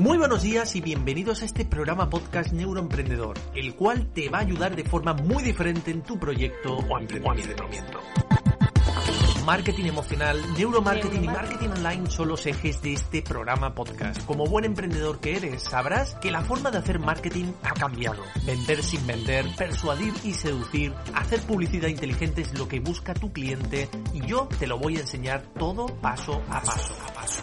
Muy buenos días y bienvenidos a este programa podcast Neuroemprendedor, el cual te va a ayudar de forma muy diferente en tu proyecto o emprendimiento. Marketing emocional, neuromarketing y marketing online son los ejes de este programa podcast. Como buen emprendedor que eres, sabrás que la forma de hacer marketing ha cambiado. Vender sin vender, persuadir y seducir, hacer publicidad inteligente es lo que busca tu cliente y yo te lo voy a enseñar todo paso a paso. A paso.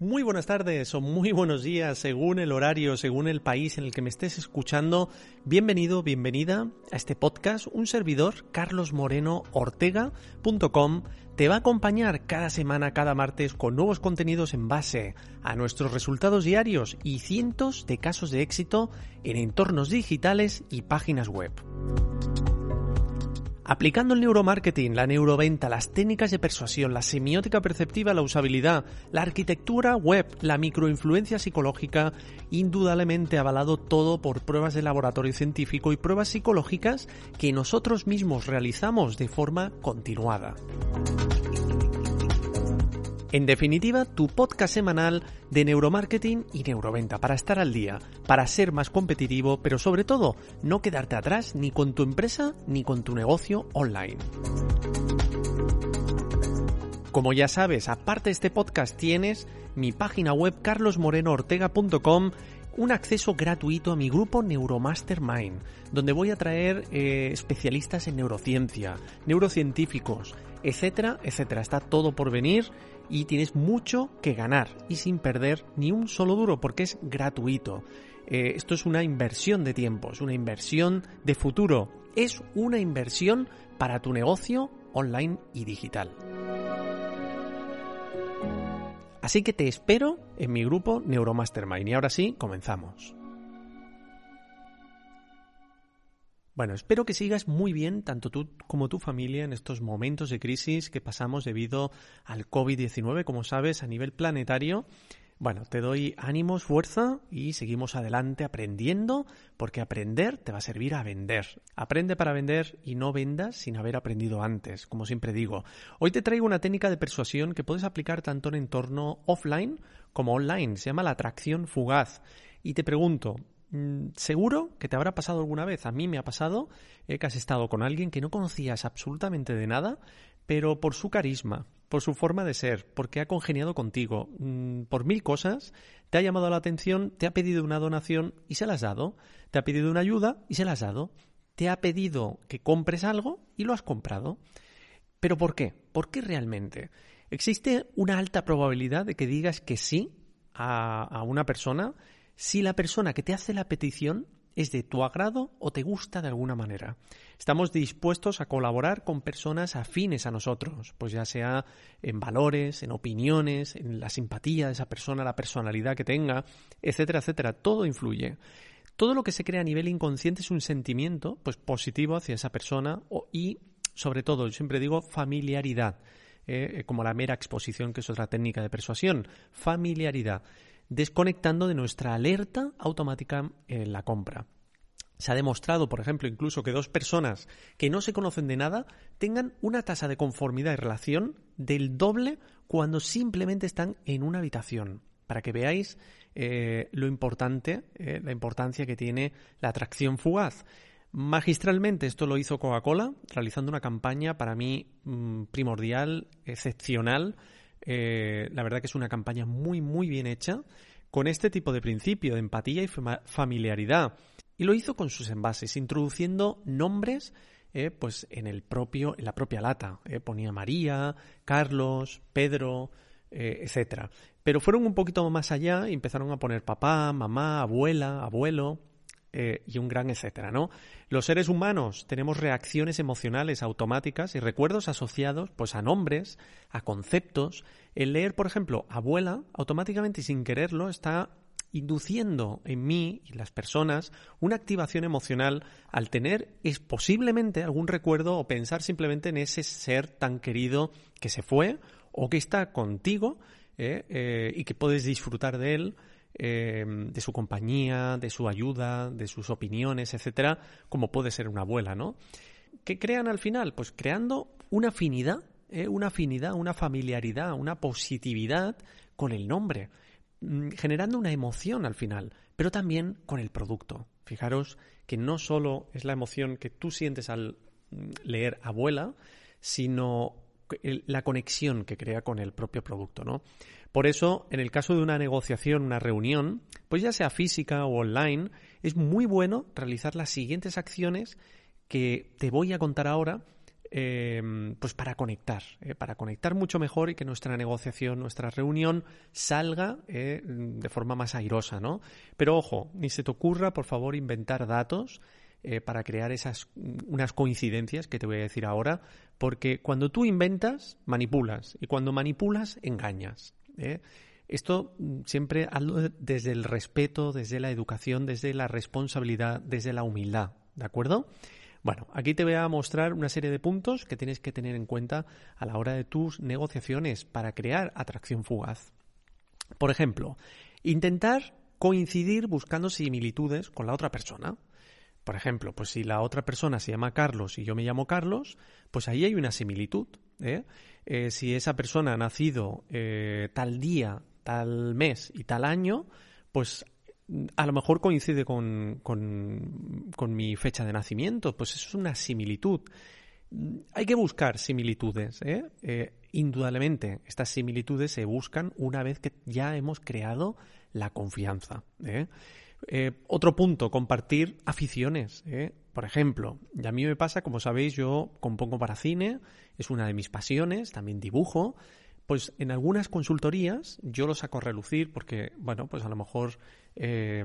Muy buenas tardes o muy buenos días, según el horario, según el país en el que me estés escuchando. Bienvenido, bienvenida a este podcast. Un servidor, carlosmorenoortega.com, te va a acompañar cada semana, cada martes, con nuevos contenidos en base a nuestros resultados diarios y cientos de casos de éxito en entornos digitales y páginas web. Aplicando el neuromarketing, la neuroventa, las técnicas de persuasión, la semiótica perceptiva, la usabilidad, la arquitectura web, la microinfluencia psicológica, indudablemente avalado todo por pruebas de laboratorio científico y pruebas psicológicas que nosotros mismos realizamos de forma continuada. En definitiva, tu podcast semanal de neuromarketing y neuroventa para estar al día, para ser más competitivo, pero sobre todo no quedarte atrás ni con tu empresa ni con tu negocio online. Como ya sabes, aparte de este podcast tienes mi página web carlosmorenoortega.com un acceso gratuito a mi grupo Neuromastermind, donde voy a traer eh, especialistas en neurociencia, neurocientíficos, etcétera, etcétera. Está todo por venir y tienes mucho que ganar y sin perder ni un solo duro porque es gratuito. Eh, esto es una inversión de tiempo, es una inversión de futuro, es una inversión para tu negocio online y digital. Así que te espero en mi grupo Neuromastermind. Y ahora sí, comenzamos. Bueno, espero que sigas muy bien, tanto tú como tu familia, en estos momentos de crisis que pasamos debido al COVID-19, como sabes, a nivel planetario. Bueno, te doy ánimos, fuerza y seguimos adelante aprendiendo, porque aprender te va a servir a vender. Aprende para vender y no vendas sin haber aprendido antes, como siempre digo. Hoy te traigo una técnica de persuasión que puedes aplicar tanto en entorno offline como online. Se llama la atracción fugaz. Y te pregunto, seguro que te habrá pasado alguna vez. A mí me ha pasado eh, que has estado con alguien que no conocías absolutamente de nada, pero por su carisma, por su forma de ser, porque ha congeniado contigo, mm, por mil cosas, te ha llamado la atención, te ha pedido una donación y se la has dado, te ha pedido una ayuda y se la has dado, te ha pedido que compres algo y lo has comprado. ¿Pero por qué? ¿Por qué realmente? Existe una alta probabilidad de que digas que sí a una persona si la persona que te hace la petición es de tu agrado o te gusta de alguna manera. Estamos dispuestos a colaborar con personas afines a nosotros, pues ya sea en valores, en opiniones, en la simpatía de esa persona, la personalidad que tenga, etcétera, etcétera. Todo influye. Todo lo que se crea a nivel inconsciente es un sentimiento pues positivo hacia esa persona y sobre todo, yo siempre digo familiaridad, eh, como la mera exposición que es otra técnica de persuasión, familiaridad desconectando de nuestra alerta automática en la compra. Se ha demostrado, por ejemplo, incluso que dos personas que no se conocen de nada tengan una tasa de conformidad y relación del doble cuando simplemente están en una habitación. Para que veáis eh, lo importante, eh, la importancia que tiene la atracción fugaz. Magistralmente esto lo hizo Coca-Cola, realizando una campaña para mí mm, primordial, excepcional, eh, la verdad que es una campaña muy, muy bien hecha, con este tipo de principio de empatía y familiaridad. Y lo hizo con sus envases, introduciendo nombres eh, pues en el propio, en la propia lata. Eh, ponía María, Carlos, Pedro, etcétera. Pero fueron un poquito más allá y empezaron a poner papá, mamá, abuela, abuelo. Y un gran etcétera, ¿no? Los seres humanos tenemos reacciones emocionales automáticas y recuerdos asociados pues a nombres, a conceptos. El leer, por ejemplo, abuela, automáticamente y sin quererlo está induciendo en mí y las personas una activación emocional al tener es posiblemente algún recuerdo o pensar simplemente en ese ser tan querido que se fue o que está contigo eh, eh, y que puedes disfrutar de él, eh, de su compañía, de su ayuda, de sus opiniones, etcétera, como puede ser una abuela, ¿no? ¿Qué crean al final? Pues creando una afinidad, una afinidad, una familiaridad, una positividad con el nombre. Mm, generando una emoción al final, pero también con el producto. Fijaros que no solo es la emoción que tú sientes al mm, leer abuela, sino la conexión que crea con el propio producto, ¿no? Por eso, en el caso de una negociación, una reunión, pues ya sea física o online, es muy bueno realizar las siguientes acciones que te voy a contar ahora Em, pues para conectar, eh, para conectar mucho mejor y que nuestra negociación, nuestra reunión salga eh, de forma más airosa, ¿no? Pero ojo, ni se te ocurra, por favor, inventar datos eh, para crear esas unas coincidencias que te voy a decir ahora, porque cuando tú inventas, manipulas, y cuando manipulas, engañas. Esto mm, siempre hablo desde el respeto, desde la educación, desde la responsabilidad, desde la humildad, ¿de acuerdo? Bueno, aquí te voy a mostrar una serie de puntos que tienes que tener en cuenta a la hora de tus negociaciones para crear atracción fugaz. Por ejemplo, intentar coincidir buscando similitudes con la otra persona. Por ejemplo, pues si la otra persona se llama Carlos y yo me llamo Carlos, pues ahí hay una similitud. ¿Eh? Eh, si esa persona ha nacido eh, tal día, tal mes y tal año, pues a lo mejor coincide con, con, mi fecha de nacimiento, pues eso es una similitud. Hay que buscar similitudes. indudablemente, estas similitudes se buscan una vez que ya hemos creado la confianza. otro punto, compartir aficiones. Por ejemplo, a mí me pasa, como sabéis, yo compongo para cine, es una de mis pasiones, también dibujo, pues en algunas consultorías yo lo saco a relucir porque, bueno, pues a lo mejor eh,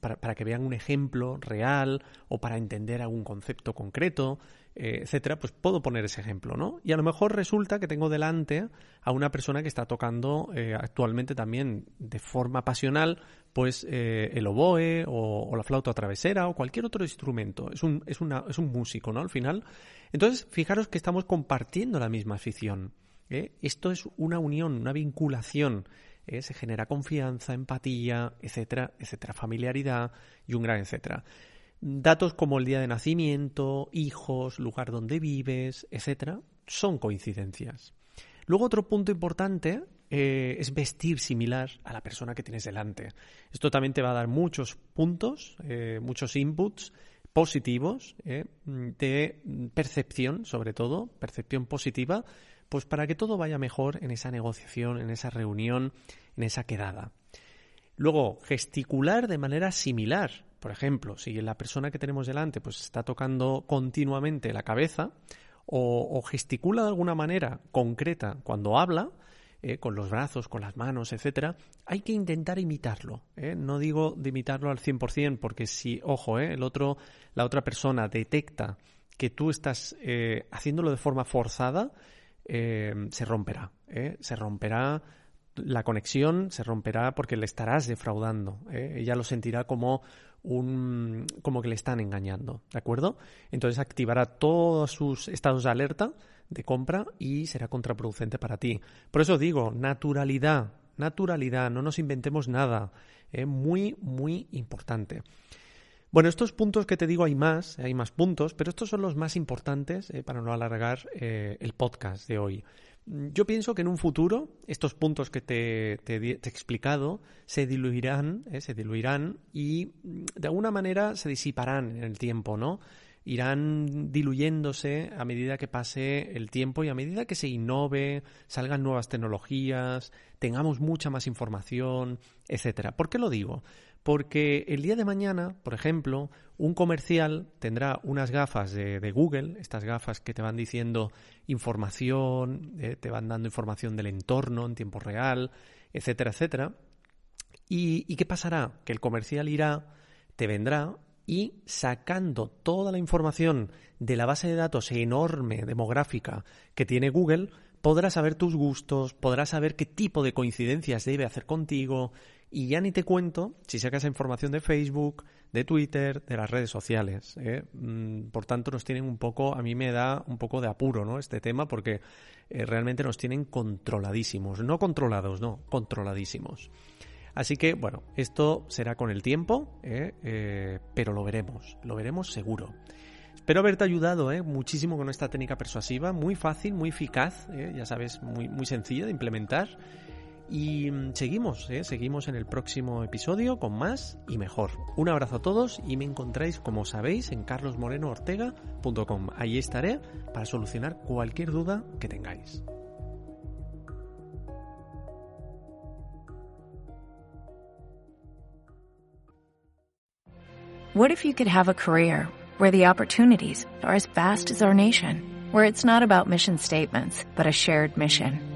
para, que vean un ejemplo real o para entender algún concepto concreto, eh, etcétera, pues puedo poner ese ejemplo, ¿no? Y a lo mejor resulta que tengo delante a una persona que está tocando eh, actualmente también de forma pasional, pues el oboe o, o, la flauta travesera o cualquier otro instrumento. Es un, es, una, es un músico, ¿no? Al final. Entonces, fijaros que estamos compartiendo la misma afición. ¿Eh? Esto es una unión, una vinculación. ¿eh? Se genera confianza, empatía, etcétera, etcétera, familiaridad y un gran etcétera. Datos como el día de nacimiento, hijos, lugar donde vives, etcétera, son coincidencias. Luego otro punto importante eh, es vestir similar a la persona que tienes delante. Esto también te va a dar muchos puntos, muchos inputs positivos de percepción, sobre todo, percepción positiva pues para que todo vaya mejor en esa negociación, en esa reunión, en esa quedada. Luego, gesticular de manera similar. Por ejemplo, si la persona que tenemos delante pues está tocando continuamente la cabeza o, gesticula de alguna manera concreta cuando habla, eh, con los brazos, con las manos, etcétera, hay que intentar imitarlo. ¿eh? No digo de imitarlo al 100%, porque si, ojo, ¿eh? el otro, la otra persona detecta que tú estás haciéndolo de forma forzada, eh, se romperá. ¿eh? Se romperá la conexión, se romperá porque le estarás defraudando. ¿eh? Ella lo sentirá como un como que le están engañando, ¿de acuerdo? Entonces activará todos sus estados de alerta de compra y será contraproducente para ti. Por eso digo, naturalidad, naturalidad, no nos inventemos nada. Muy, muy importante. Bueno, estos puntos que te digo hay más, hay más puntos, pero estos son los más importantes eh, para no alargar eh, el podcast de hoy. Yo pienso que en un futuro estos puntos que te, he explicado se diluirán, eh, se diluirán y mm, de alguna manera se disiparán en el tiempo, ¿no? Irán diluyéndose a medida que pase el tiempo y a medida que se innove, salgan nuevas tecnologías, tengamos mucha más información, etcétera. ¿Por qué lo digo? Porque el día de mañana, por ejemplo, un comercial tendrá unas gafas de, Google, estas gafas que te van diciendo información, eh, te van dando información del entorno en tiempo real, etcétera, etcétera. ¿Y, ¿Y qué pasará? Que el comercial irá, te vendrá y sacando toda la información de la base de datos enorme demográfica que tiene Google, podrás saber tus gustos, podrás saber qué tipo de coincidencias debe hacer contigo, y ya ni te cuento si sacas información de Facebook, de Twitter, de las redes sociales. ¿eh? Mm, por tanto, nos tienen un poco, a mí me da un poco de apuro ¿no? este tema porque eh, realmente nos tienen controladísimos. No controlados, no, controladísimos. Así que, bueno, esto será con el tiempo, ¿eh? pero lo veremos, lo veremos seguro. Espero haberte ayudado muchísimo con esta técnica persuasiva, muy fácil, muy eficaz, ya sabes, muy, muy sencilla de implementar y mm, seguimos, ¿eh? seguimos en el próximo episodio con más y mejor. Un abrazo a todos y me encontráis, como sabéis, en carlosmorenoortega.com. Ahí estaré para solucionar cualquier duda que tengáis. What if you could have a career where the opportunities are as vast as our nation, where it's not about mission statements, but a shared mission?